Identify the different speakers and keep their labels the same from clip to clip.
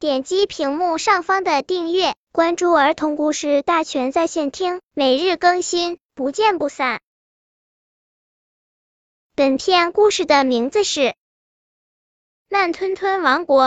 Speaker 1: 点击屏幕上方的订阅，关注儿童故事大全在线听，每日更新，不见不散。本片故事的名字是《慢吞吞王国》。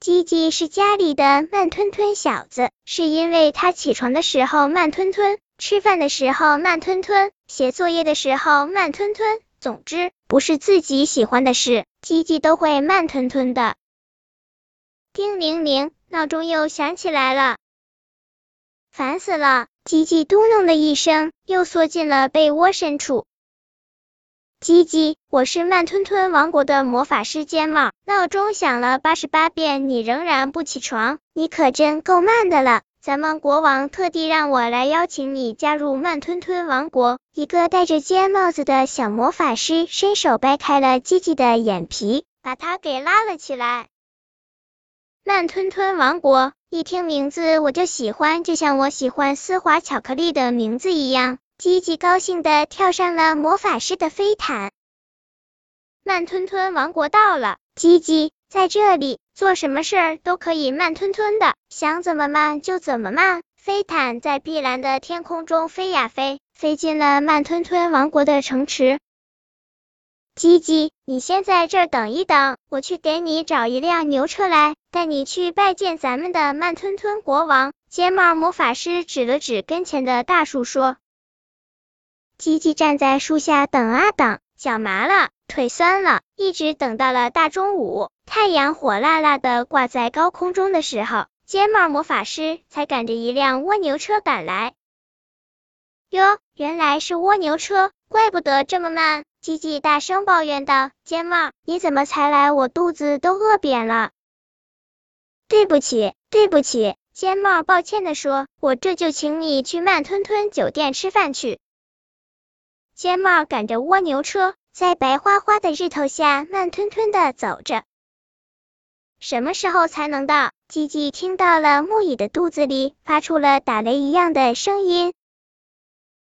Speaker 1: 吉吉是家里的慢吞吞小子，是因为他起床的时候慢吞吞，吃饭的时候慢吞吞，写作业的时候慢吞吞。总之，不是自己喜欢的事，吉吉都会慢吞吞的。叮铃铃，闹钟又响起来了，烦死了！吉吉嘟哝的一声，又缩进了被窝深处。吉吉，我是慢吞吞王国的魔法师尖帽，闹钟响了八十八遍，你仍然不起床，你可真够慢的了。咱们国王特地让我来邀请你加入慢吞吞王国。一个戴着尖帽子的小魔法师伸手掰开了吉吉的眼皮，把他给拉了起来。慢吞吞王国，一听名字我就喜欢，就像我喜欢丝滑巧克力的名字一样。吉吉高兴的跳上了魔法师的飞毯。慢吞吞王国到了，吉吉。在这里做什么事儿都可以慢吞吞的，想怎么慢就怎么慢。飞毯在碧蓝的天空中飞呀飞，飞进了慢吞吞王国的城池。吉吉，你先在这等一等，我去给你找一辆牛车来，带你去拜见咱们的慢吞吞国王。尖帽魔法师指了指跟前的大树说。吉吉站在树下等啊等，脚麻了，腿酸了，一直等到了大中午。太阳火辣辣的挂在高空中的时候，尖帽魔法师才赶着一辆蜗牛车赶来。哟，原来是蜗牛车，怪不得这么慢。吉吉大声抱怨道：“尖帽，你怎么才来？我肚子都饿扁了。”对不起，对不起，尖帽抱歉的说：“我这就请你去慢吞吞酒店吃饭去。”尖帽赶着蜗牛车，在白花花的日头下慢吞吞的走着。什么时候才能到？吉吉听到了木蚁的肚子里发出了打雷一样的声音。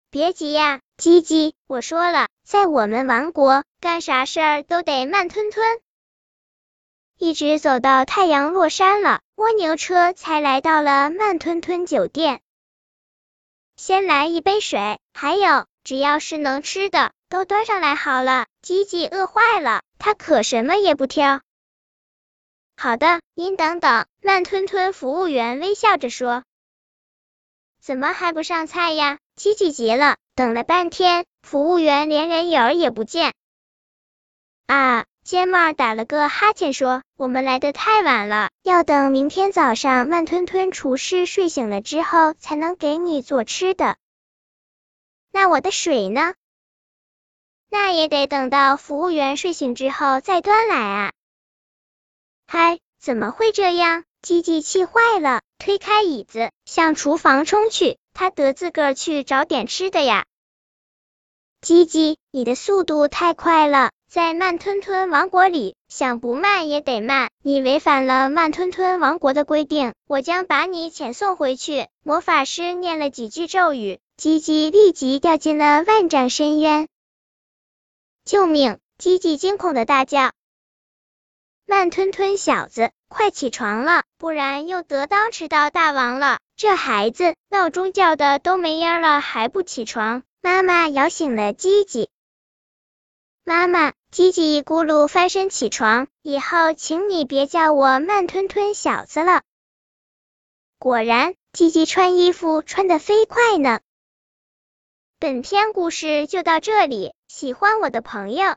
Speaker 1: 别急呀，吉吉，我说了，在我们王国，干啥事儿都得慢吞吞。一直走到太阳落山了，蜗牛车才来到了慢吞吞酒店。先来一杯水，还有，只要是能吃的，都端上来好了。吉吉饿坏了，他可什么也不挑。好的，您等等。慢吞吞服务员微笑着说：“怎么还不上菜呀？”吉吉急了，等了半天，服务员连人影也不见。啊！尖帽打了个哈欠说：“我们来的太晚了，要等明天早上慢吞吞厨师睡醒了之后，才能给你做吃的。”那我的水呢？那也得等到服务员睡醒之后再端来啊。嗨，怎么会这样？吉吉气坏了，推开椅子向厨房冲去。他得自个儿去找点吃的呀。吉吉，你的速度太快了，在慢吞吞王国里，想不慢也得慢。你违反了慢吞吞王国的规定，我将把你遣送回去。魔法师念了几句咒语，吉吉立即掉进了万丈深渊。救命！吉吉惊恐的大叫。慢吞吞小子，快起床了，不然又得当迟到大王了。这孩子，闹钟叫的都没音了，还不起床？妈妈摇醒了吉吉。妈妈，吉吉一咕噜翻身起床，以后请你别叫我慢吞吞小子了。果然，吉吉穿衣服穿的飞快呢。本篇故事就到这里，喜欢我的朋友。